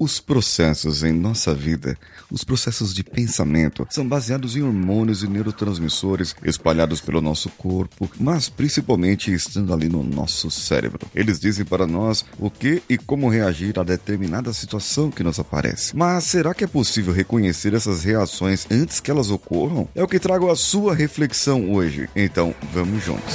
Os processos em nossa vida, os processos de pensamento, são baseados em hormônios e neurotransmissores espalhados pelo nosso corpo, mas principalmente estando ali no nosso cérebro. Eles dizem para nós o que e como reagir a determinada situação que nos aparece. Mas será que é possível reconhecer essas reações antes que elas ocorram? É o que trago a sua reflexão hoje. Então, vamos juntos.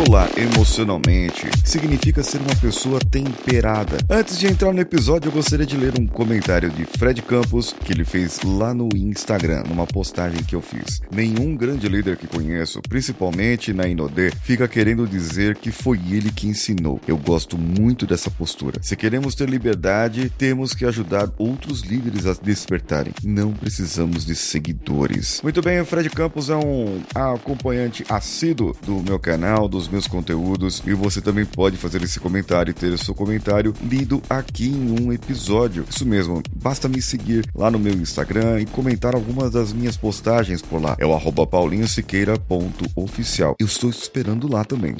Controlar emocionalmente significa ser uma pessoa temperada. Antes de entrar no episódio, eu gostaria de ler um comentário de Fred Campos que ele fez lá no Instagram, numa postagem que eu fiz. Nenhum grande líder que conheço, principalmente na Inodê, fica querendo dizer que foi ele que ensinou. Eu gosto muito dessa postura. Se queremos ter liberdade, temos que ajudar outros líderes a despertarem. Não precisamos de seguidores. Muito bem, o Fred Campos é um acompanhante assíduo do meu canal canal, dos meus conteúdos e você também pode fazer esse comentário e ter o seu comentário lido aqui em um episódio. Isso mesmo, basta me seguir lá no meu Instagram e comentar algumas das minhas postagens por lá. É o paulinhosiqueira.oficial. Eu estou esperando lá também.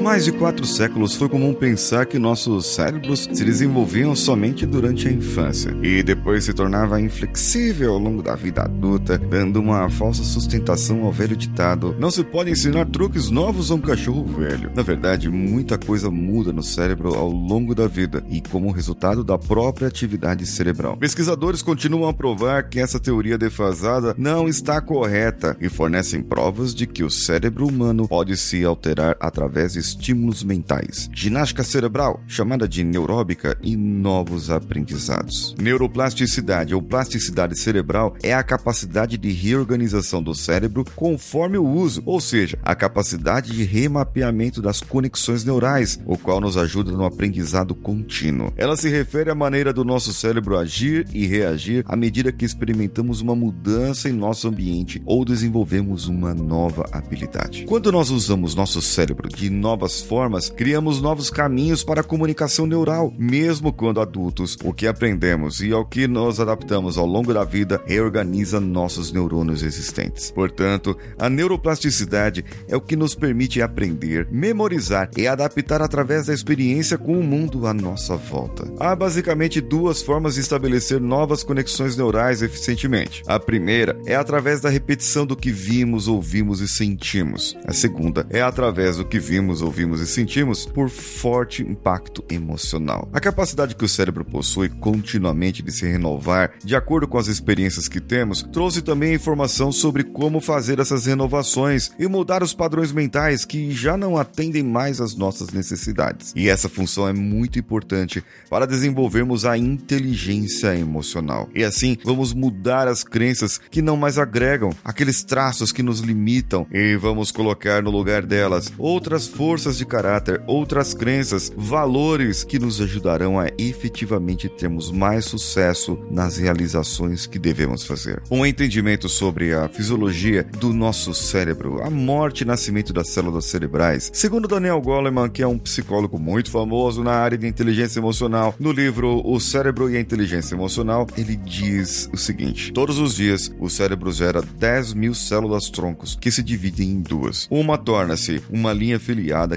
Mais de quatro séculos foi comum pensar que nossos cérebros se desenvolviam somente durante a infância e depois se tornava inflexível ao longo da vida adulta, dando uma falsa sustentação ao velho ditado: não se pode ensinar truques novos a um cachorro velho. Na verdade, muita coisa muda no cérebro ao longo da vida e como resultado da própria atividade cerebral. Pesquisadores continuam a provar que essa teoria defasada não está correta e fornecem provas de que o cérebro humano pode se alterar através de estímulos mentais, ginástica cerebral, chamada de neuróbica, e novos aprendizados. Neuroplasticidade ou plasticidade cerebral é a capacidade de reorganização do cérebro conforme o uso, ou seja, a capacidade de remapeamento das conexões neurais, o qual nos ajuda no aprendizado contínuo. Ela se refere à maneira do nosso cérebro agir e reagir à medida que experimentamos uma mudança em nosso ambiente ou desenvolvemos uma nova habilidade. Quando nós usamos nosso cérebro de novas formas, criamos novos caminhos para a comunicação neural, mesmo quando adultos. O que aprendemos e ao que nos adaptamos ao longo da vida reorganiza nossos neurônios existentes. Portanto, a neuroplasticidade é o que nos permite aprender, memorizar e adaptar através da experiência com o mundo à nossa volta. Há basicamente duas formas de estabelecer novas conexões neurais eficientemente. A primeira é através da repetição do que vimos, ouvimos e sentimos. A segunda é através do que vimos, vemos, ouvimos e sentimos por forte impacto emocional. A capacidade que o cérebro possui continuamente de se renovar de acordo com as experiências que temos trouxe também informação sobre como fazer essas renovações e mudar os padrões mentais que já não atendem mais às nossas necessidades. E essa função é muito importante para desenvolvermos a inteligência emocional. E assim, vamos mudar as crenças que não mais agregam, aqueles traços que nos limitam e vamos colocar no lugar delas outras forças de caráter, outras crenças, valores que nos ajudarão a efetivamente termos mais sucesso nas realizações que devemos fazer. Um entendimento sobre a fisiologia do nosso cérebro, a morte e nascimento das células cerebrais. Segundo Daniel Goleman, que é um psicólogo muito famoso na área de inteligência emocional, no livro O Cérebro e a Inteligência Emocional, ele diz o seguinte: todos os dias o cérebro gera 10 mil células troncos que se dividem em duas. Uma torna-se uma linha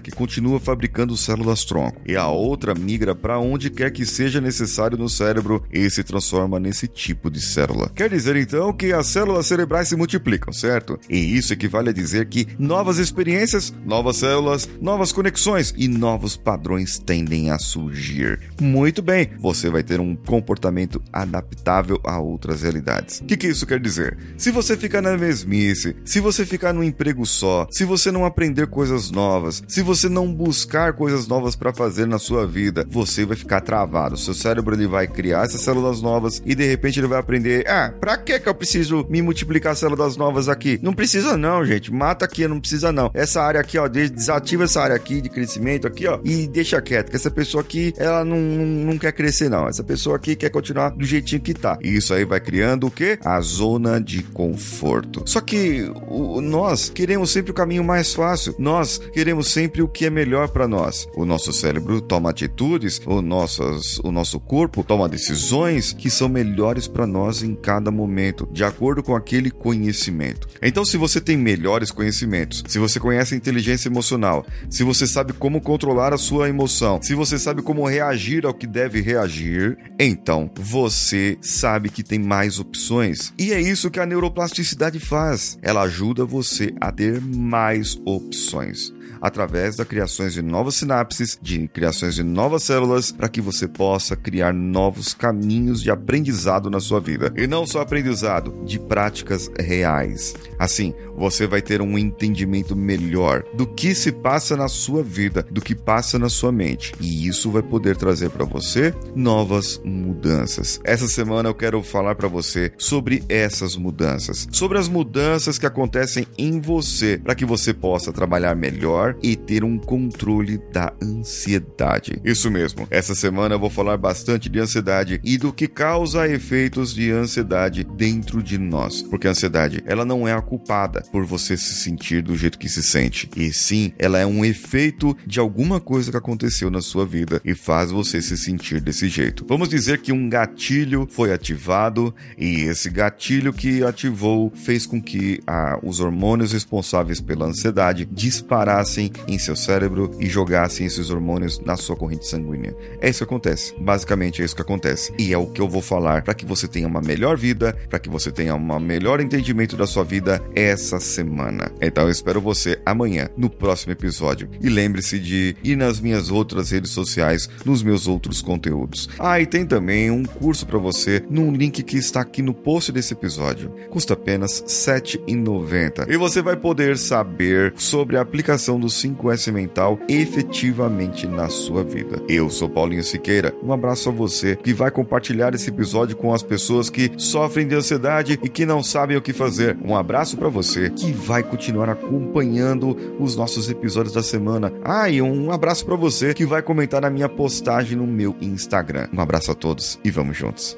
que continua fabricando células tronco, e a outra migra para onde quer que seja necessário no cérebro e se transforma nesse tipo de célula. Quer dizer então que as células cerebrais se multiplicam, certo? E isso equivale a dizer que novas experiências, novas células, novas conexões e novos padrões tendem a surgir. Muito bem, você vai ter um comportamento adaptável a outras realidades. O que, que isso quer dizer? Se você ficar na mesmice, se você ficar no emprego só, se você não aprender coisas novas, se você não buscar coisas novas para fazer na sua vida, você vai ficar travado. Seu cérebro ele vai criar essas células novas e de repente ele vai aprender: "Ah, para que que eu preciso me multiplicar células novas aqui? Não precisa não, gente. Mata aqui, não precisa não. Essa área aqui, ó, desativa essa área aqui de crescimento aqui, ó, e deixa quieto, que essa pessoa aqui, ela não, não, não quer crescer não. Essa pessoa aqui quer continuar do jeitinho que tá. E isso aí vai criando o quê? A zona de conforto. Só que o, nós queremos sempre o caminho mais fácil. Nós queremos sempre o que é melhor para nós. O nosso cérebro toma atitudes, o, nossas, o nosso corpo toma decisões que são melhores para nós em cada momento, de acordo com aquele conhecimento. Então, se você tem melhores conhecimentos, se você conhece a inteligência emocional, se você sabe como controlar a sua emoção, se você sabe como reagir ao que deve reagir, então você sabe que tem mais opções. E é isso que a neuroplasticidade faz. Ela ajuda você a ter mais opções através da criação de novas sinapses, de criações de novas células, para que você possa criar novos caminhos de aprendizado na sua vida. E não só aprendizado, de práticas reais. Assim, você vai ter um entendimento melhor do que se passa na sua vida, do que passa na sua mente. E isso vai poder trazer para você novas mudanças. Essa semana eu quero falar para você sobre essas mudanças, sobre as mudanças que acontecem em você, para que você possa trabalhar melhor e ter um controle da ansiedade. Isso mesmo, essa semana eu vou falar bastante de ansiedade e do que causa efeitos de ansiedade dentro de nós. Porque a ansiedade, ela não é a culpada por você se sentir do jeito que se sente, e sim, ela é um efeito de alguma coisa que aconteceu na sua vida e faz você se sentir desse jeito. Vamos dizer que um gatilho foi ativado e esse gatilho que ativou fez com que ah, os hormônios responsáveis pela ansiedade disparassem em seu cérebro e jogassem esses hormônios na sua corrente sanguínea. É isso que acontece. Basicamente é isso que acontece. E é o que eu vou falar para que você tenha uma melhor vida, para que você tenha um melhor entendimento da sua vida essa semana. Então eu espero você amanhã no próximo episódio. E lembre-se de ir nas minhas outras redes sociais, nos meus outros conteúdos. Ah, e tem também um curso para você num link que está aqui no post desse episódio. Custa apenas R$ 7,90. E você vai poder saber sobre a aplicação do 5S mental efetivamente na sua vida. Eu sou Paulinho Siqueira. Um abraço a você que vai compartilhar esse episódio com as pessoas que sofrem de ansiedade e que não sabem o que fazer. Um abraço para você que vai continuar acompanhando os nossos episódios da semana. Ah, e um abraço para você que vai comentar na minha postagem no meu Instagram. Um abraço a todos e vamos juntos.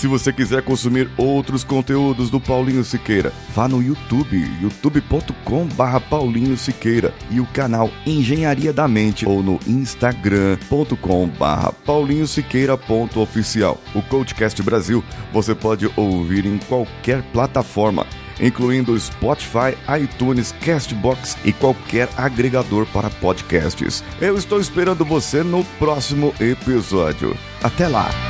Se você quiser consumir outros conteúdos do Paulinho Siqueira, vá no YouTube, youtube.com/barra Paulinho Siqueira e o canal Engenharia da Mente ou no instagram.com/barra Paulinho Siqueira.oficial. O Coachcast Brasil você pode ouvir em qualquer plataforma incluindo Spotify, iTunes, Castbox e qualquer agregador para podcasts. Eu estou esperando você no próximo episódio. Até lá!